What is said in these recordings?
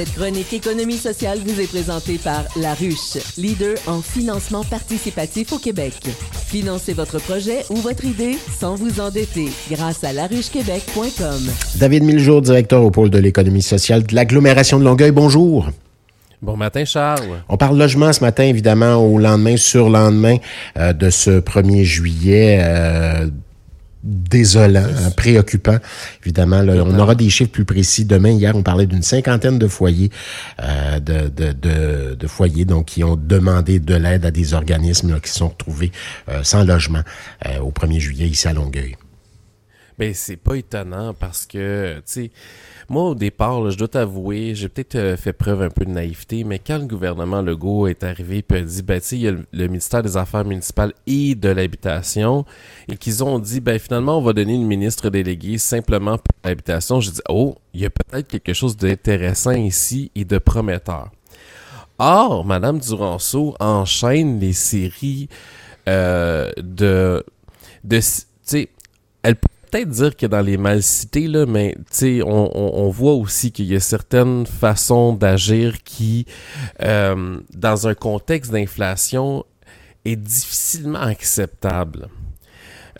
Cette chronique économie sociale vous est présentée par La Ruche, leader en financement participatif au Québec. Financez votre projet ou votre idée sans vous endetter grâce à laruchequebec.com. David Miljour, directeur au pôle de l'économie sociale de l'agglomération de Longueuil. Bonjour. Bon matin, Charles. On parle logement ce matin, évidemment, au lendemain, sur lendemain euh, de ce 1er juillet. Euh, désolant, hein, préoccupant. Évidemment, on aura des chiffres plus précis demain. Hier, on parlait d'une cinquantaine de foyers, euh, de, de, de, foyers donc qui ont demandé de l'aide à des organismes qui sont retrouvés euh, sans logement euh, au 1er juillet ici à Longueuil. Ben c'est pas étonnant parce que tu sais moi, au départ, je dois t'avouer, j'ai peut-être euh, fait preuve un peu de naïveté, mais quand le gouvernement Legault est arrivé et a dit, ben, tu sais, il y a le, ministère des Affaires municipales et de l'habitation, et qu'ils ont dit, ben, finalement, on va donner une ministre déléguée simplement pour l'habitation, j'ai dit, oh, il y a peut-être quelque chose d'intéressant ici et de prometteur. Or, Madame Duranceau enchaîne les séries euh, de, de, tu sais, elle peut-être dire que dans les mal cités, là, mais on, on, voit aussi qu'il y a certaines façons d'agir qui, euh, dans un contexte d'inflation, est difficilement acceptable.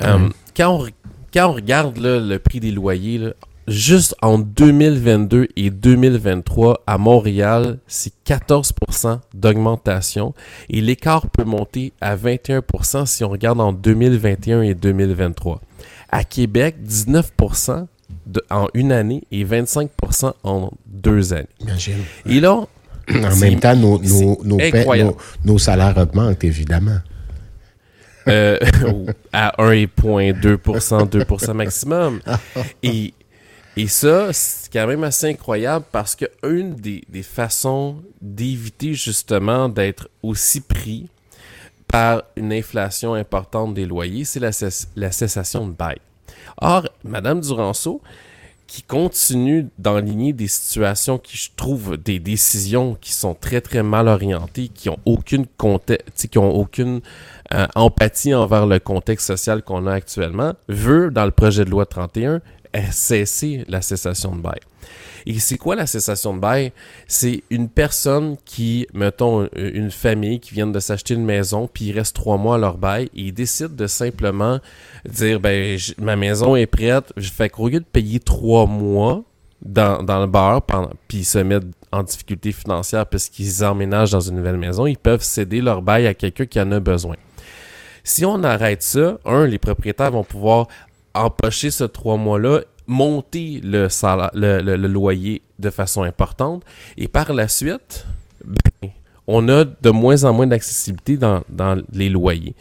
Euh, quand, on, quand on regarde le prix des loyers, juste en 2022 et 2023 à Montréal, c'est 14% d'augmentation et l'écart peut monter à 21% si on regarde en 2021 et 2023. À Québec, 19% en une année et 25 en deux années. Imagine. Et là, en même temps, nos, nos, nos, salaires augmentent, évidemment. Euh, à 1,2 2 maximum. Et, et ça, c'est quand même assez incroyable parce que une des, des façons d'éviter justement d'être aussi pris par une inflation importante des loyers, c'est la, la, cessation de bail. Or, Madame Duranceau, qui continue d'enligner des situations qui, je trouve, des décisions qui sont très, très mal orientées, qui ont aucune euh, empathie envers le contexte social qu'on a actuellement, veut, dans le projet de loi 31, cesser la cessation de bail. Et c'est quoi la cessation de bail? C'est une personne qui, mettons, une famille qui vient de s'acheter une maison, puis il reste trois mois à leur bail, et ils décident de simplement dire, ben, ma maison est prête, je fais qu'au lieu de payer trois mois dans, dans le bar, puis ils se mettent en difficulté financière parce qu'ils emménagent dans une nouvelle maison, ils peuvent céder leur bail à quelqu'un qui en a besoin. Si on arrête ça, un, les propriétaires vont pouvoir empocher ce trois mois-là monter le, salaire, le, loyer de façon importante. Et par la suite, ben, on a de moins en moins d'accessibilité dans, les loyers.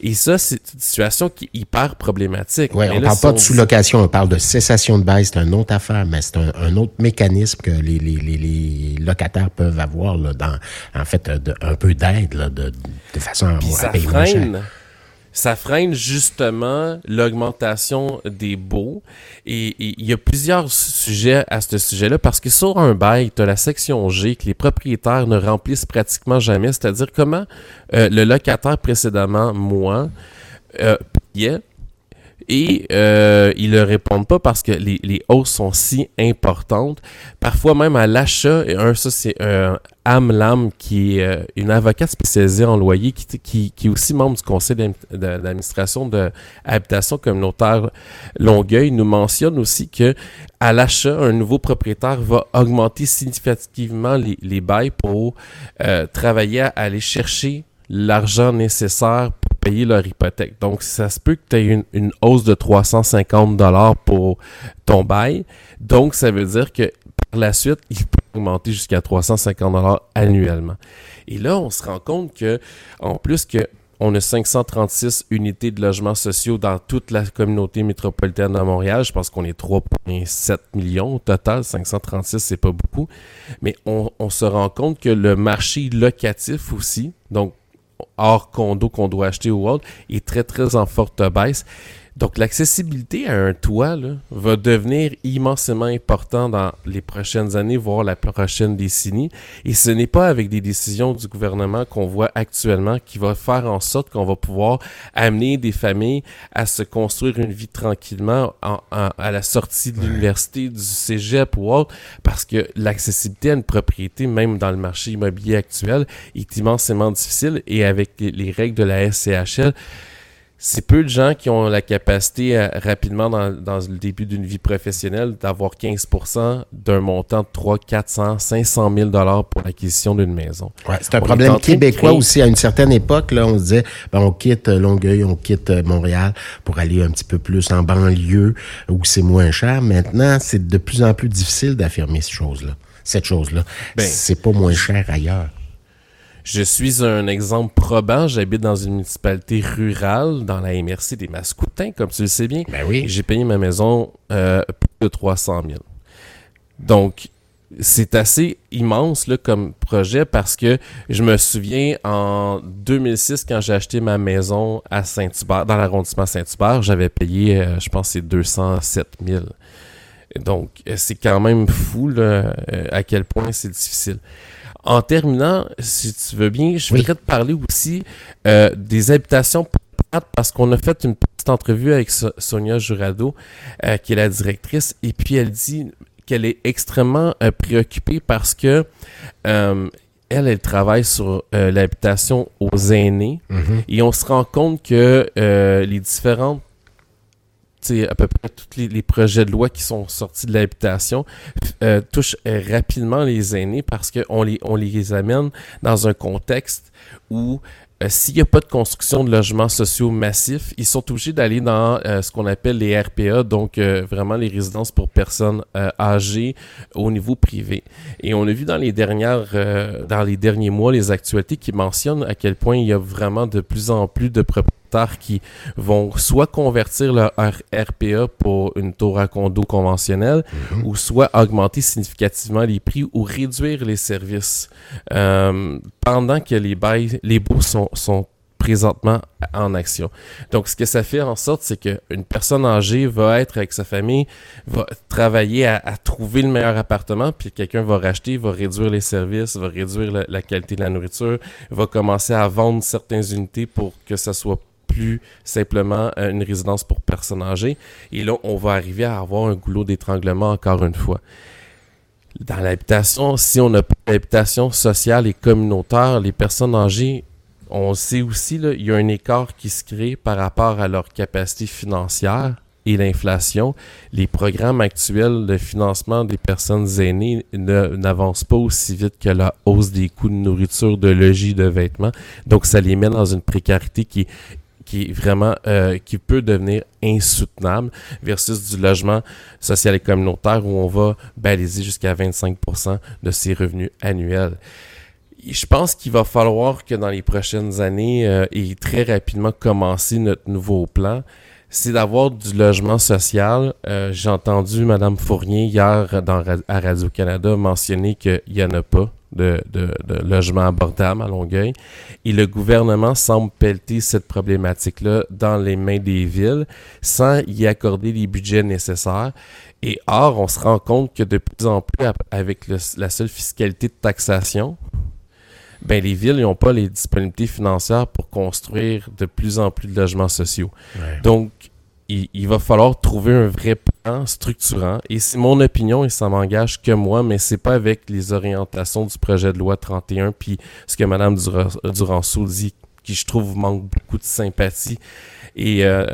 Et ça, c'est une situation qui est hyper problématique. Ouais, on ne parle pas de sous-location, on parle de cessation de bail, c'est une autre affaire, mais c'est un, autre mécanisme que les, locataires peuvent avoir là, dans, en fait, un peu d'aide de, de, façon à, payer moins cher ça freine justement l'augmentation des baux. Et il y a plusieurs sujets à ce sujet-là parce que sur un bail, tu as la section G que les propriétaires ne remplissent pratiquement jamais, c'est-à-dire comment euh, le locataire précédemment, moi, euh, payait et euh, ils ne répondent pas parce que les, les, hausses sont si importantes. Parfois même à l'achat, un ça c'est un Am qui est euh, une avocate spécialisée en loyer, qui, qui, qui est aussi membre du conseil d'administration de habitation communautaire Longueuil, nous mentionne aussi que à l'achat, un nouveau propriétaire va augmenter significativement les, les bails pour euh, travailler à aller chercher l'argent nécessaire payer leur hypothèque. Donc, ça se peut que tu aies une, une, hausse de 350 dollars pour ton bail. Donc, ça veut dire que par la suite, il peut augmenter jusqu'à 350 dollars annuellement. Et là, on se rend compte que, en plus que on a 536 unités de logements sociaux dans toute la communauté métropolitaine de Montréal. Je pense qu'on est 3,7 millions au total. 536, c'est pas beaucoup. Mais on, on, se rend compte que le marché locatif aussi, donc hors condo qu'on doit acheter au World est très, très en forte baisse. Donc, l'accessibilité à un toit là, va devenir immensément important dans les prochaines années, voire la prochaine décennie. Et ce n'est pas avec des décisions du gouvernement qu'on voit actuellement qui va faire en sorte qu'on va pouvoir amener des familles à se construire une vie tranquillement à la sortie de l'université, du cégep ou autre, parce que l'accessibilité à une propriété, même dans le marché immobilier actuel, est immensément difficile. Et avec les règles de la SCHL, c'est peu de gens qui ont la capacité euh, rapidement dans, le début d'une vie professionnelle d'avoir 15% d'un montant de 3, 400, 500 000 dollars pour l'acquisition d'une maison. Ouais, c'est un problème québécois aussi. À une certaine époque, là, on se disait, ben, on quitte Longueuil, on quitte euh, Montréal pour aller un petit peu plus en banlieue où c'est moins cher. Maintenant, c'est de plus en plus difficile d'affirmer cette chose-là. Cette chose-là, ben, c'est pas moins cher ailleurs. Je suis un exemple probant. J'habite dans une municipalité rurale, dans la MRC des Mascoutins, comme tu le sais bien. Ben oui. J'ai payé ma maison euh, plus de 300 000. Donc, c'est assez immense là, comme projet parce que je me souviens en 2006 quand j'ai acheté ma maison à Saint-Hubert, dans l'arrondissement Saint-Hubert, j'avais payé, euh, je pense, c'est 207 000. Donc, euh, c'est quand même fou là, à quel point c'est difficile. En terminant, si tu veux bien, je voudrais te parler aussi euh, des habitations parce qu'on a fait une petite entrevue avec Sonia Jurado, euh, qui est la directrice, et puis elle dit qu'elle est extrêmement euh, préoccupée parce que elle, elle travaille sur l'habitation aux aînés, mm-hmm. et on se rend compte que les différentes à peu près tous les, projets de loi qui sont sortis de l'habitation euh, touchent euh, rapidement les aînés parce qu'on les, on les amène dans un contexte où euh, s'il n'y a pas de construction de logements sociaux massifs, ils sont obligés d'aller dans ce qu'on appelle les RPA, donc vraiment les résidences pour personnes âgées au niveau privé. Et on a vu dans les dernières, dans les derniers mois, les actualités qui mentionnent à quel point il y a vraiment de plus en plus de propriétaires qui vont soit convertir leur RPA pour une tour à condo conventionnelle mhm. ou soit augmenter significativement les prix ou réduire les services euh, pendant que les bails, les baux sont, sont présentement en action. Donc, ce que ça fait en sorte, c'est qu'une personne âgée va être avec sa famille, va travailler à, trouver le meilleur appartement, puis quelqu'un va racheter, va réduire les services, va réduire la, la, qualité de la nourriture, va commencer à vendre certaines unités pour que ça soit plus simplement euh, une résidence pour personnes âgées. Et là, on va arriver à avoir un goulot d'étranglement encore une fois. Dans l'habitation, si on n'a pas d'habitation sociale et communautaire, les personnes âgées, on sait aussi, là, il y a un écart qui se crée par rapport à leur capacité financière et l'inflation, les programmes actuels de financement des personnes aînées n'avancent pas aussi vite que la hausse des coûts de nourriture, de logis, de vêtements. Donc, ça les met dans une précarité qui est qui vraiment euh, qui peut devenir insoutenable versus du logement social et communautaire où on va baliser jusqu'à 25% de ses revenus annuels. Je pense qu'il va falloir que dans les prochaines années euh, et très rapidement commencer notre nouveau plan, c'est d'avoir du logement social. Euh, j'ai entendu Mme Fournier hier dans, à Radio-Canada mentionner qu'il n'y en a pas de, de, de logements abordables à Longueuil. Et le gouvernement semble pelleter cette problématique-là dans les mains des villes sans y accorder les budgets nécessaires. Et or, on se rend compte que de plus en plus, avec la seule fiscalité de taxation, ben les villes n'ont pas les disponibilités financières pour construire de plus en plus de logements sociaux. Donc, il, va falloir trouver un vrai plan structurant. Et c'est mon opinion et ça m'engage que moi, mais c'est pas avec les orientations du projet de loi 31 puis ce que Mme Duranceau dit, qui je trouve manque beaucoup de sympathie et euh,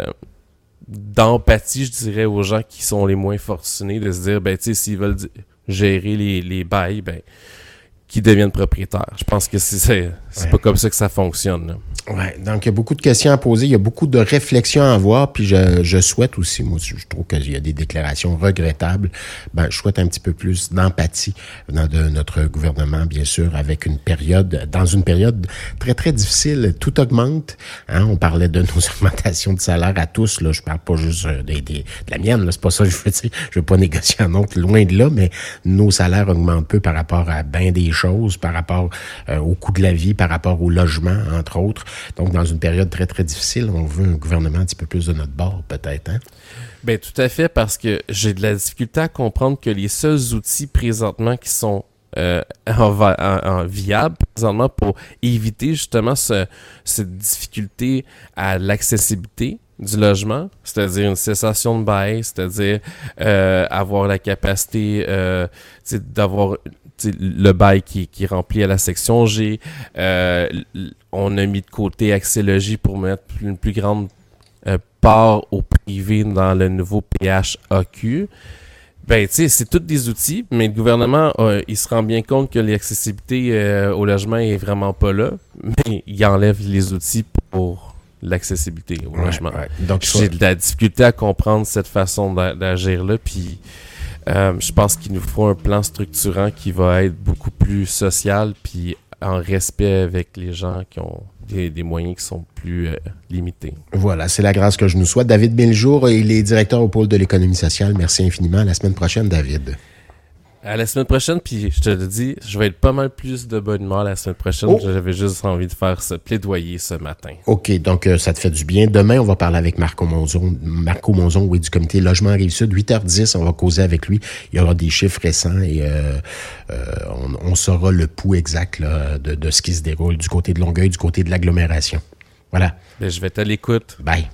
d'empathie, je dirais, aux gens qui sont les moins fortunés de se dire, ben, tu sais, s'ils veulent gérer les, les bails, ben, qui deviennent propriétaires. Je pense que c'est pas comme ça que ça fonctionne. Ouais, donc il y a beaucoup de questions à poser, il y a beaucoup de réflexions à avoir, puis je, je souhaite aussi, moi je trouve qu'il y a des déclarations regrettables, ben, je souhaite un petit peu plus d'empathie dans de notre gouvernement, bien sûr, avec une période, dans une période très très difficile, tout augmente. Hein? On parlait de nos augmentations de salaire à tous, là, je parle pas juste euh, des, des, de la mienne, là, c'est pas ça que je veux dire, je veux pas négocier un autre, loin de là, mais nos salaires augmentent peu par rapport à bien des choses, par rapport euh, au coût de la vie, par rapport au logement, entre autres. Donc, dans une période très, très difficile, on veut un gouvernement un petit peu plus de notre bord, peut-être. Hein? Ben, tout à fait, parce que j'ai de la difficulté à comprendre que les seuls outils présentement qui sont euh, en, viable présentement pour éviter justement cette difficulté à l'accessibilité du logement, c'est-à-dire une cessation de bail, c'est-à-dire euh, avoir la capacité euh, d'avoir le bail qui, qui est rempli à la section G. Euh, on a mis de côté Accès pour mettre une plus grande euh, part au privé dans le nouveau PHAQ. Ben, tu sais, c'est tous des outils, mais le gouvernement, euh, il se rend bien compte que l'accessibilité euh, au logement est vraiment pas là, mais il enlève les outils pour l'accessibilité au logement. Donc, j'ai de la difficulté à comprendre cette façon d'agir-là, puis euh, je pense qu'il nous faut un plan structurant qui va être beaucoup plus social, puis en respect avec les gens qui ont des, moyens qui sont plus euh, limités. Voilà, c'est la grâce que je nous souhaite. David Miljour, il est directeur au pôle de l'économie sociale. Merci infiniment. À la semaine prochaine, David. À la semaine prochaine, puis je te le dis, je vais être pas mal plus de bonne humeur la semaine prochaine. Oh. J'avais juste envie de faire ce plaidoyer ce matin. OK, donc euh, ça te fait du bien. Demain, on va parler avec Marco Monzon, Marco Monzon, oui, du comité Logement Rive-Sud. 8h10, on va causer avec lui. Il y aura des chiffres récents et euh, euh, on, saura le pouls exact de, de ce qui se déroule du côté de Longueuil, du côté de l'agglomération. Voilà. Ben, je vais être à l'écoute. Bye.